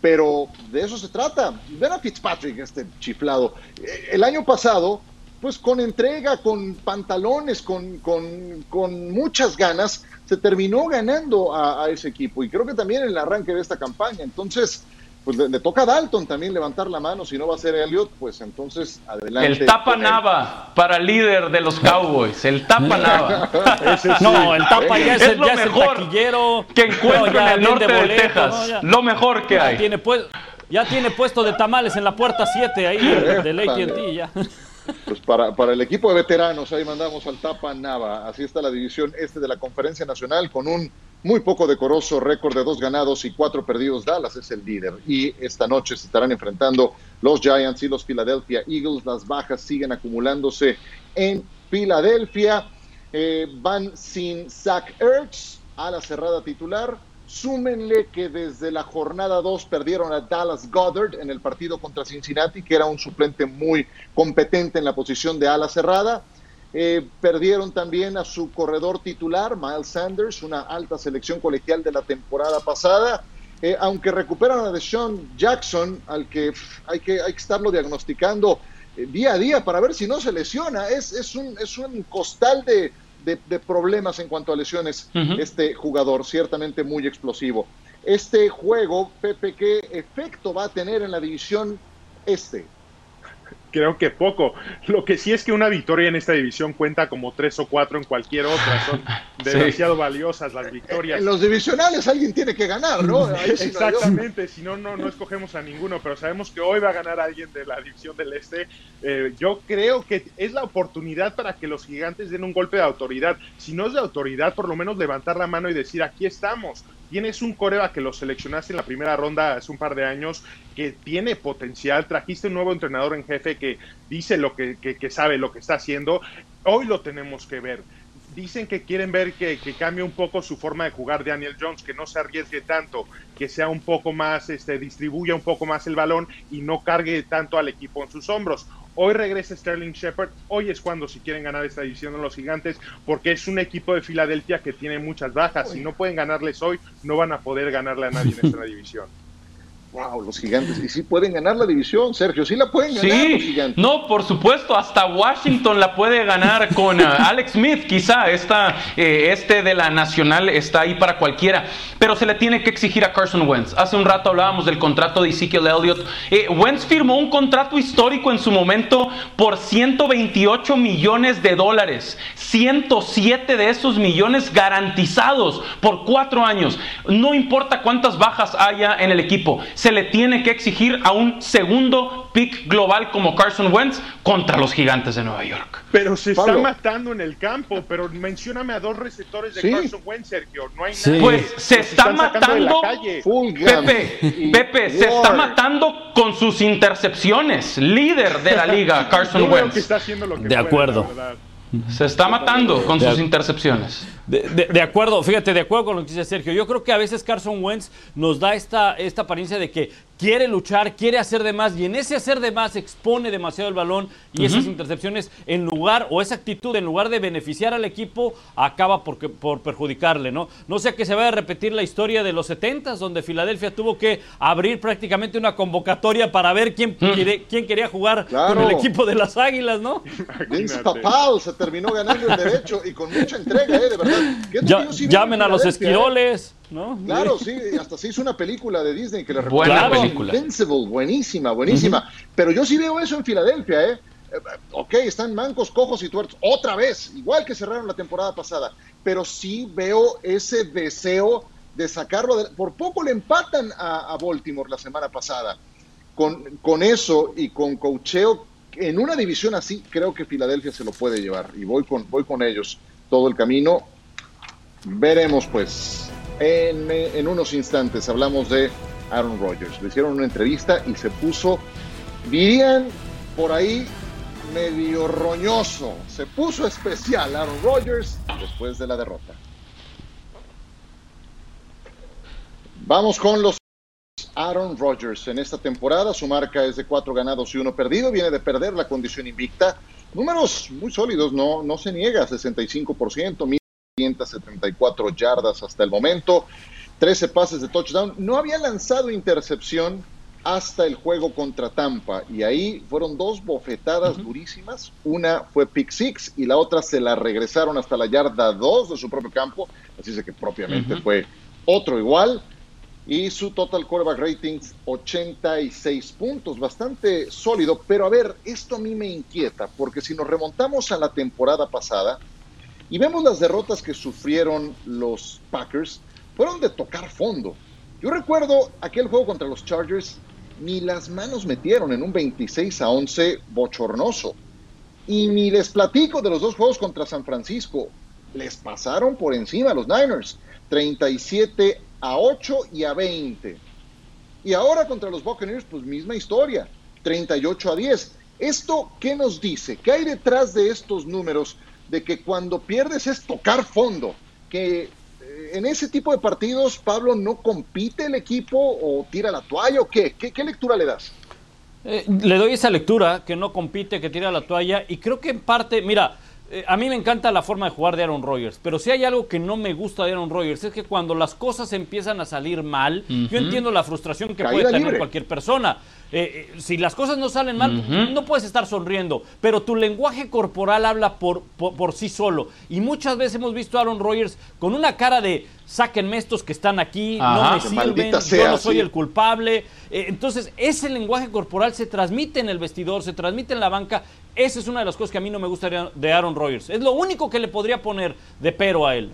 pero de eso se trata. Ven a Fitzpatrick, este chiflado. Eh, El año pasado, pues con entrega, con pantalones, con, con- con muchas ganas, se terminó ganando a, a ese equipo. Y creo que también en el arranque de esta campaña. Entonces, pues le, le toca a Dalton también levantar la mano. Si no va a ser Elliot, pues entonces adelante. El tapa nava para líder de los Cowboys. El tapa nava. No, el tapa ya es, Es el, lo ya es el mejor taquillero. que encuentro No, ya en el norte de boleto, Texas. ¿no? Ya- Lo mejor que ya hay. Tiene pues, ya tiene puesto de tamales en la puerta 7 ahí del del AT&T ya. Pues para, para el equipo de veteranos, ahí mandamos al Tapa Nava. Así está la división este de la Conferencia Nacional con un muy poco decoroso récord de dos ganados y cuatro perdidos. Dallas es el líder. Y esta noche se estarán enfrentando los Giants y los Philadelphia Eagles. Las bajas siguen acumulándose en Filadelfia. Eh, van sin Zach Ertz a la cerrada titular. Súmenle que desde la jornada 2 perdieron a Dallas Goddard en el partido contra Cincinnati, que era un suplente muy competente en la posición de ala cerrada. Eh, perdieron también a su corredor titular, Miles Sanders, una alta selección colegial de la temporada pasada. Eh, aunque recuperan a Deshaun Jackson, al que pff, hay que, hay que estarlo diagnosticando eh, día a día para ver si no se lesiona. Es, es, un, es un costal de, de- de problemas en cuanto a lesiones este jugador, ciertamente muy explosivo. Este juego, Pepe, ¿qué efecto va a tener en la división este? Creo que poco. Lo que sí es que una victoria en esta división cuenta como tres o cuatro en cualquier otra. Son demasiado valiosas las victorias. En los divisionales alguien tiene que ganar, ¿no? Ahí. Exactamente, si no, no, no escogemos a ninguno, pero sabemos que hoy va a ganar alguien de la división del Este. Eh, yo creo que es la oportunidad para que los gigantes den un golpe de autoridad. Si no es de autoridad, por lo menos levantar la mano y decir, aquí estamos. Tienes un coreba que lo seleccionaste en la primera ronda hace un par de años, que tiene potencial, trajiste un nuevo entrenador en jefe que dice lo que, que- sabe, lo que está haciendo. Hoy lo tenemos que ver dicen que quieren ver que, que cambie un poco su forma de jugar Daniel Jones, que no se arriesgue tanto, que sea un poco más, este, distribuya un poco más el balón y no cargue tanto al equipo en sus hombros. Hoy regresa Sterling Shepard, hoy es cuando si quieren ganar esta división de los gigantes, porque es un equipo de Filadelfia que tiene muchas bajas. Si no pueden ganarles hoy, no van a poder ganarle a nadie en esta división. Wow, los gigantes. Y sí pueden ganar la división, Sergio. Sí la pueden ganar los Sí, gigantes. no, por supuesto, hasta Washington la puede ganar con uh, Alex Smith, quizá esta, eh, este de la Nacional está ahí para cualquiera, pero se le tiene que exigir a Carson Wentz. Hace un rato hablábamos del contrato de Ezekiel Elliott. Eh, Wentz firmó un contrato histórico en su momento por 128 millones de dólares, 107 de esos millones garantizados por cuatro años. No importa cuántas bajas haya en el equipo, se le tiene que exigir a un segundo pick global como Carson Wentz contra los gigantes de Nueva York. Pero se está matando en el campo, pero mencióname a dos receptores de Sí. Carson Wentz, Sergio. No hay Sí. nadie. Pues se Los está matando. Pepe, Pepe, se está matando con sus intercepciones. Líder de la liga, Carson que Wentz. está haciendo lo que De puede, acuerdo. Se está matando con De sus intercepciones. De, de, acuerdo, fíjate, de acuerdo con lo que dice Sergio. Yo creo que a veces Carson Wentz nos da esta, esta apariencia de que quiere luchar, quiere hacer de más y en ese hacer de más expone demasiado el balón y esas intercepciones en lugar o esa actitud en lugar de beneficiar al equipo acaba por, por perjudicarle, ¿no? No sea que se vaya a repetir la historia de los 70 donde Filadelfia tuvo que abrir prácticamente una convocatoria para ver quién, quién quería jugar con el equipo de las Águilas, ¿no? Vince Papal se terminó ganando el derecho y con mucha entrega, ¿eh? De verdad. Llamen a los ¿eh? esquiroles. ¿No? Claro, sí, hasta se hizo una película de Disney que le Buena película. Invincible, buenísima, buenísima. Pero yo sí veo eso en Filadelfia, ¿eh? ¿eh? Ok, están mancos, cojos y tuertos. Otra vez, igual que cerraron la temporada pasada. Pero sí veo ese deseo de sacarlo. por poco le empatan a, Baltimore la semana pasada. Con, con eso y con cocheo en una división así, creo que Filadelfia se lo puede llevar. Y voy con, voy con ellos todo el camino. Veremos pues. En, unos instantes hablamos de Aaron Rodgers. Le hicieron una entrevista y se puso, dirían por ahí, medio roñoso. Se puso especial Aaron Rodgers después de la derrota. Vamos con los Aaron Rodgers en esta temporada. Su marca es de cuatro ganados y uno perdido. Viene de perder la condición invicta. Números muy sólidos, no, no se niega. 65%, 1574 yardas hasta el momento. 13 pases de touchdown. No había lanzado intercepción hasta el juego contra Tampa y ahí fueron dos bofetadas durísimas. Una fue pick six y la otra se la regresaron hasta la yarda 2 de su propio campo. Así es que propiamente fue otro igual. Y su total quarterback ratings 86 puntos, bastante sólido. Pero a ver, esto a mí me inquieta porque si nos remontamos a la temporada pasada y vemos las derrotas que sufrieron los Packers, fueron de tocar fondo. Yo recuerdo aquel juego contra los Chargers, ni las manos metieron en un 26 a 11 bochornoso. Y ni les platico de los dos juegos contra San Francisco. Les pasaron por encima a los Niners, 37 a 8 y a 20. Y ahora contra los Buccaneers, pues misma historia, 38 a 10. ¿Esto qué nos dice? ¿Qué hay detrás de estos números de que cuando pierdes es tocar fondo? Que en ese tipo de partidos, Pablo, ¿no compite el equipo o tira la toalla o qué? ¿Qué, lectura le das? Eh, le doy esa lectura, que no compite, que tira la toalla, y creo que en parte, mira, eh, a mí me encanta la forma de jugar de Aaron Rodgers, pero si hay algo que no me gusta de Aaron Rodgers es que cuando las cosas empiezan a salir mal, yo entiendo la frustración que puede tener cualquier persona. Eh, eh, si las cosas no salen mal, no puedes estar sonriendo, pero tu lenguaje corporal habla por, por, sí solo. Y muchas veces hemos visto a Aaron Rodgers con una cara de sáquenme estos que están aquí, no me sirven, yo no soy el culpable. entonces, ese lenguaje corporal se transmite en el vestidor, se transmite en la banca esa es una de las cosas que a mí no me gustaría de Aaron Rodgers. Es lo único que le podría poner de pero a él.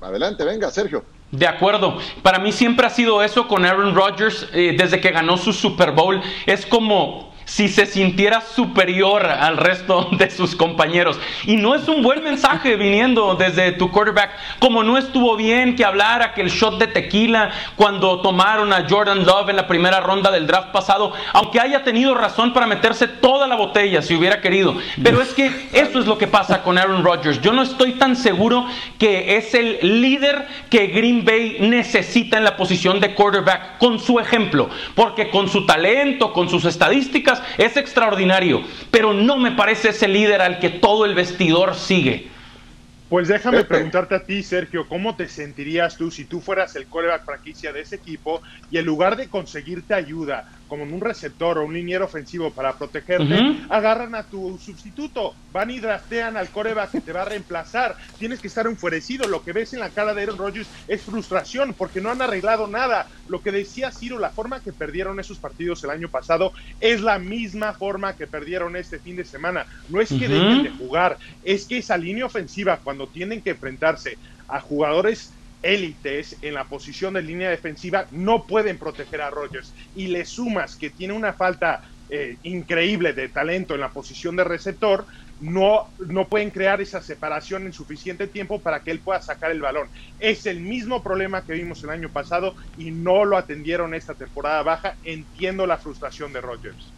Adelante, venga, Sergio. De acuerdo. Para mí siempre ha sido eso con Aaron Rodgers eh, desde que ganó su Super Bowl. Es como si se sintiera superior al resto de sus compañeros. Y no es un buen mensaje viniendo desde tu quarterback, como no estuvo bien que hablara que el shot de tequila cuando tomaron a Jordan Love en la primera ronda del draft pasado, aunque haya tenido razón para meterse toda la botella si hubiera querido. Pero es que eso es lo que pasa con Aaron Rodgers. Yo no estoy tan seguro que es el líder que Green Bay necesita en la posición de quarterback con su ejemplo, porque con su talento, con sus estadísticas, es extraordinario, pero no me parece ese líder al que todo el vestidor sigue. Pues déjame preguntarte a ti, Sergio, ¿cómo te sentirías tú si tú fueras el coreback franquicia de ese equipo y en lugar de conseguirte ayuda, como un receptor o un liniero ofensivo para protegerte, agarran a tu sustituto, van y draftean al coreback que te va a reemplazar. Tienes que estar enfurecido. Lo que ves en la cara de Aaron Rodgers es frustración porque no han arreglado nada. Lo que decía Ciro, la forma que perdieron esos partidos el año pasado es la misma forma que perdieron este fin de semana. No es que dejen de jugar, es que esa línea ofensiva, cuando tienen que enfrentarse a jugadores élites en la posición de línea defensiva no pueden proteger a Rodgers y le sumas que tiene una falta eh, increíble de talento en la posición de receptor, no, no pueden crear esa separación en suficiente tiempo para que él pueda sacar el balón. Es el mismo problema que vimos el año pasado y no lo atendieron esta temporada baja. Entiendo la frustración de Rodgers.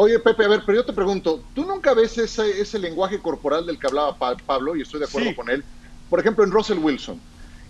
Oye, Pepe, a ver, pero yo te pregunto, ¿tú nunca ves ese, ese lenguaje corporal del que hablaba Pablo, y estoy de acuerdo con él, por ejemplo, en Russell Wilson?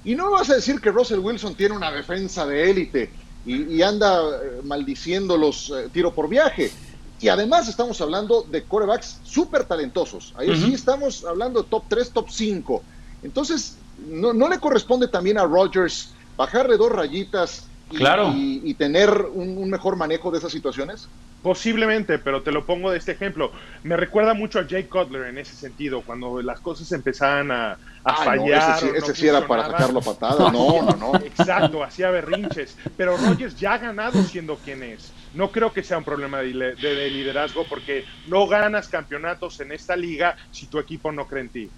Y no vas a decir que Russell Wilson tiene una defensa de élite y, anda eh, maldiciendo los eh, tiro por viaje. Y además estamos hablando de corebacks súper talentosos. Ahí sí estamos hablando de top 3, top 5. Entonces, ¿no, le corresponde también a Rodgers bajarle dos rayitas y, tener un, mejor manejo de esas situaciones? Posiblemente, pero te lo pongo de este ejemplo. Me recuerda mucho a Jay Cutler en ese sentido, cuando las cosas empezaban a, a fallar. ese sí, era para sacarlo patada. No, no, no. Exacto, hacía berrinches. Pero Rogers ya ha ganado siendo quien es. No creo que sea un problema de, de liderazgo porque no ganas campeonatos en esta liga si tu equipo no cree en ti.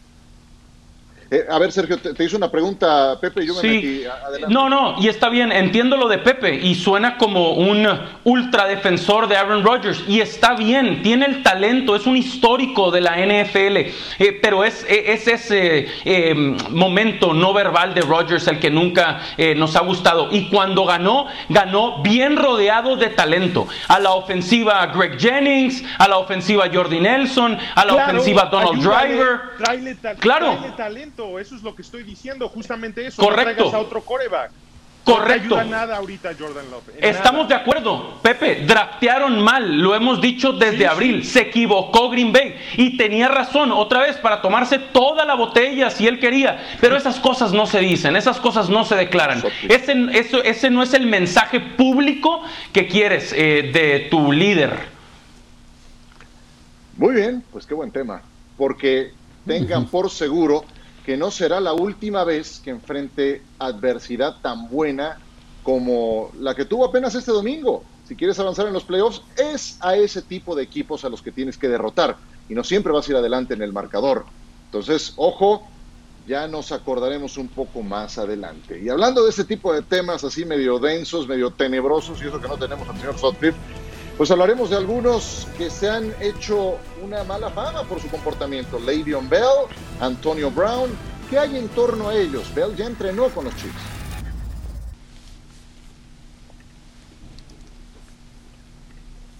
Eh, a ver, Sergio, te, hizo una pregunta, Pepe, yo me metí. Adelante. No, no, y está bien, entiendo lo de Pepe, y suena como un ultra defensor de Aaron Rodgers, y está bien, tiene el talento, es un histórico de la NFL, eh, pero es, e, es ese eh, momento no verbal de Rodgers el que nunca nos ha gustado. Y cuando ganó, ganó bien rodeado de talento. A la ofensiva Greg Jennings, a la ofensiva Jordi Nelson, a la ofensiva Donald Driver. claro. talento eso es lo que estoy diciendo, justamente eso. Correcto. No a otro coreback. Correcto. No ayuda nada ahorita Jordan Love. Estamos de acuerdo. Pepe, draftearon mal, lo hemos dicho desde abril. Se equivocó Green Bay y tenía razón otra vez para tomarse toda la botella si él quería. Pero esas cosas no se dicen, esas cosas no se declaran. Ese, eso, ese no es el mensaje público que quieres eh, de tu líder. Muy bien, pues qué buen tema. Porque tengan por seguro que no será la última vez que enfrente adversidad tan buena como la que tuvo apenas este domingo. Si quieres avanzar en los playoffs, es a ese tipo de equipos a los que tienes que derrotar y no siempre vas a ir adelante en el marcador. Entonces, ojo, ya nos acordaremos un poco más adelante. Y hablando de este tipo de temas así medio densos, medio tenebrosos, y eso que no tenemos al señor Sotcliffe, pues hablaremos de algunos que se han hecho una mala fama por su comportamiento. Le'Veon Bell, Antonio Brown. ¿Qué hay en torno a ellos? Bell ya entrenó con los Chiefs.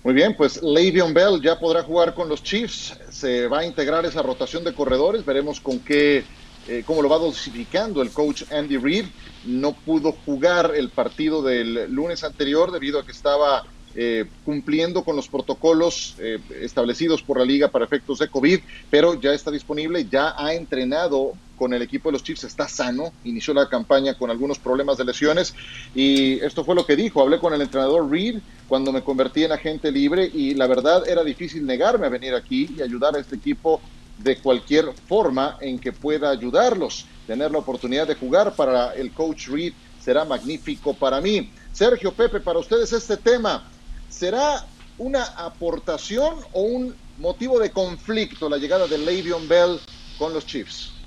Muy bien, pues Le'Veon Bell ya podrá jugar con los Chiefs. Se va a integrar esa rotación de corredores. Veremos con qué, eh, cómo lo va dosificando el coach Andy Reid. No pudo jugar el partido del lunes anterior debido a que estaba eh, cumpliendo con los protocolos eh, establecidos por la liga para efectos de COVID, pero ya está disponible, ya ha entrenado con el equipo de los Chiefs, está sano, inició la campaña con algunos problemas de lesiones y esto fue lo que dijo, hablé con el entrenador Reed cuando me convertí en agente libre y la verdad era difícil negarme a venir aquí y ayudar a este equipo de cualquier forma en que pueda ayudarlos. Tener la oportunidad de jugar para el coach Reed será magnífico para mí. Sergio Pepe, para ustedes este tema, ¿Será una aportación o un motivo de conflicto la llegada de Le'Veon Bell con los Chiefs?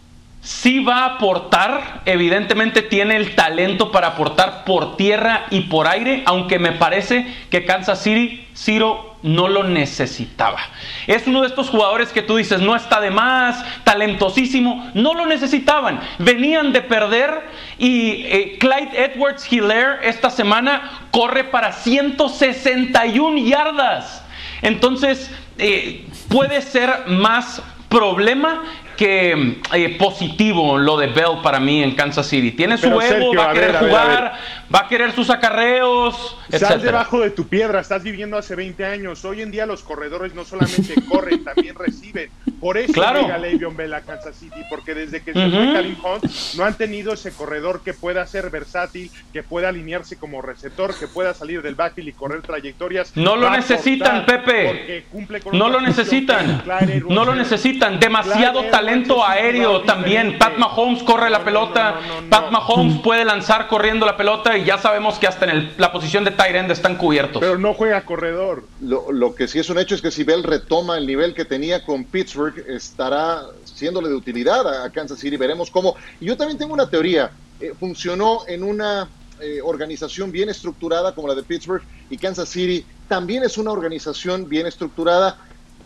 Sí va a aportar, evidentemente tiene el talento para aportar por tierra y por aire, aunque me parece que Kansas City, Ciro, no lo necesitaba. Es uno de estos jugadores que tú dices, no está de más, talentosísimo, no lo necesitaban. Venían de perder y eh, Clyde Edwards Hilaire esta semana corre para 161 yardas. Entonces, eh, puede ser más problema que eh, positivo lo de Bell para mí en Kansas City. Tiene su ego, va a querer jugar, va a querer sus acarreos. Sal debajo de tu piedra, estás viviendo hace 20 años. Hoy en día los corredores no solamente corren, también reciben. Por eso claro. llega Le'Veon Bell a Kansas City, porque desde que se fue Karim Hunt no han tenido ese corredor que pueda ser versátil, que pueda alinearse como receptor, que pueda salir del backfield y correr trayectorias. No lo necesitan, Pepe. no lo necesitan. No lo necesitan. Demasiado talento talento aéreo también. Pat Mahomes corre la pelota. Pat Mahomes puede lanzar corriendo la pelota y ya sabemos que hasta en la posición de tight end están cubiertos. Pero no juega corredor. Lo, que sí es un hecho es que si Bell retoma el nivel que tenía con Pittsburgh, estará siéndole de utilidad a Kansas City. Veremos cómo. Y yo también tengo una teoría. Eh, funcionó en una eh, organización bien estructurada como la de Pittsburgh y Kansas City también es una organización bien estructurada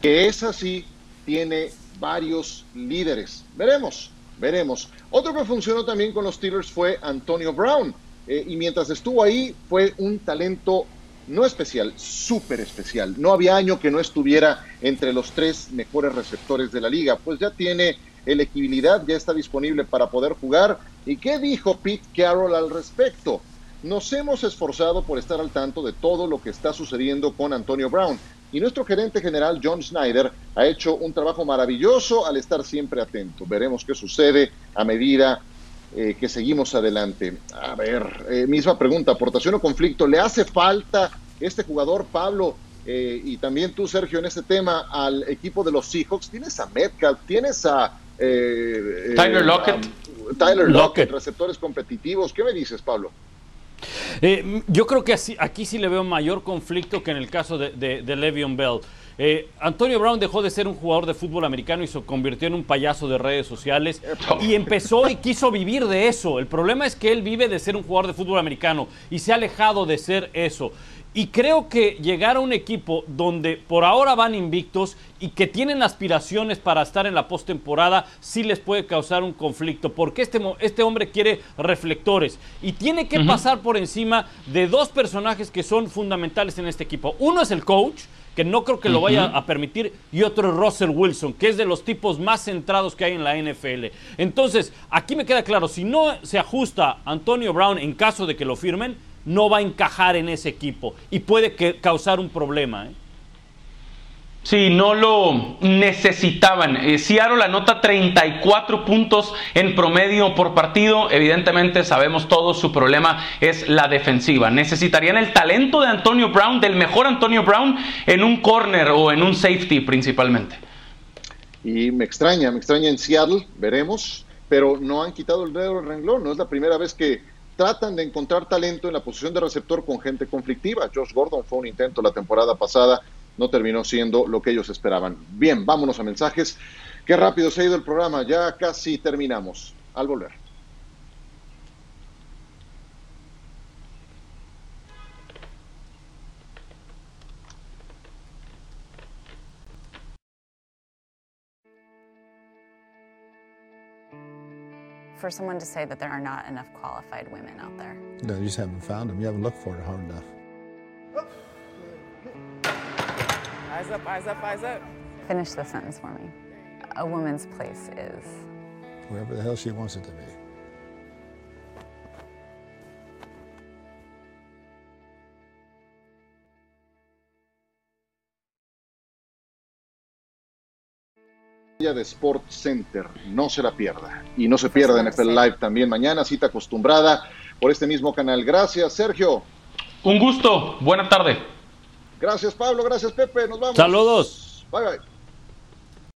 que es así, tiene varios líderes. Veremos, veremos. Otro que funcionó también con los Steelers fue Antonio Brown. Eh, y mientras estuvo ahí, fue un talento no especial, súper especial. No había año que no estuviera entre los tres mejores receptores de la liga, pues ya tiene elegibilidad, ya está disponible para poder jugar. ¿Y qué dijo Pete Carroll al respecto? Nos hemos esforzado por estar al tanto de todo lo que está sucediendo con Antonio Brown. Y nuestro gerente general, John Snyder, ha hecho un trabajo maravilloso al estar siempre atento. Veremos qué sucede a medida eh, que seguimos adelante. A ver, eh, misma pregunta, aportación o conflicto. ¿Le hace falta este jugador, Pablo, eh, y también tú, Sergio, en este tema, al equipo de los Seahawks? Tienes a Metcalf, tienes a... Tyler Lockett. Tyler Lockett, receptores competitivos. ¿Qué me dices, Pablo? Eh, yo creo que aquí sí le veo mayor conflicto que en el caso de, de, Le'Veon Bell. Eh, Antonio Brown dejó de ser un jugador de fútbol americano y se convirtió en un payaso de redes sociales y empezó y quiso vivir de eso. El problema es que él vive de ser un jugador de fútbol americano y se ha alejado de ser eso. Y creo que llegar a un equipo donde por ahora van invictos y que tienen aspiraciones para estar en la postemporada sí les puede causar un conflicto, porque este, este hombre quiere reflectores y tiene que pasar por encima de dos personajes que son fundamentales en este equipo. Uno es el coach, que no creo que lo vaya a permitir, y otro es Russell Wilson, que es de los tipos más centrados que hay en la NFL. Entonces, aquí me queda claro, si no se ajusta Antonio Brown en caso de que lo firmen, no va a encajar en ese equipo y puede causar un problema. ¿eh? Sí, no lo necesitaban. Eh, Seattle anota 34 puntos en promedio por partido. Evidentemente sabemos todos, su problema es la defensiva. Necesitarían el talento de Antonio Brown, del mejor Antonio Brown, en un corner o en un safety principalmente. Y me extraña, me extraña en Seattle, veremos, pero no han quitado el dedo del renglón. No es la primera vez que tratan de encontrar talento en la posición de receptor con gente conflictiva. Josh Gordon fue un intento la temporada pasada, no terminó siendo lo que ellos esperaban. Bien, vámonos a mensajes. Qué rápido se ha ido el programa, ya casi terminamos. Al volver. for someone to say that there are not enough qualified women out there. No, you just haven't found them. You haven't looked for it hard enough. Eyes up, eyes up, eyes up. Finish the sentence for me. A woman's place is. Wherever the hell she wants it to be. de Sport Center. No se la pierda. Y no se pierda NFL Live también mañana, cita acostumbrada por este mismo canal. Gracias, Sergio. Un gusto. Buena tarde. Gracias, Pablo. Gracias, Pepe. Nos vamos. Saludos. Bye, bye.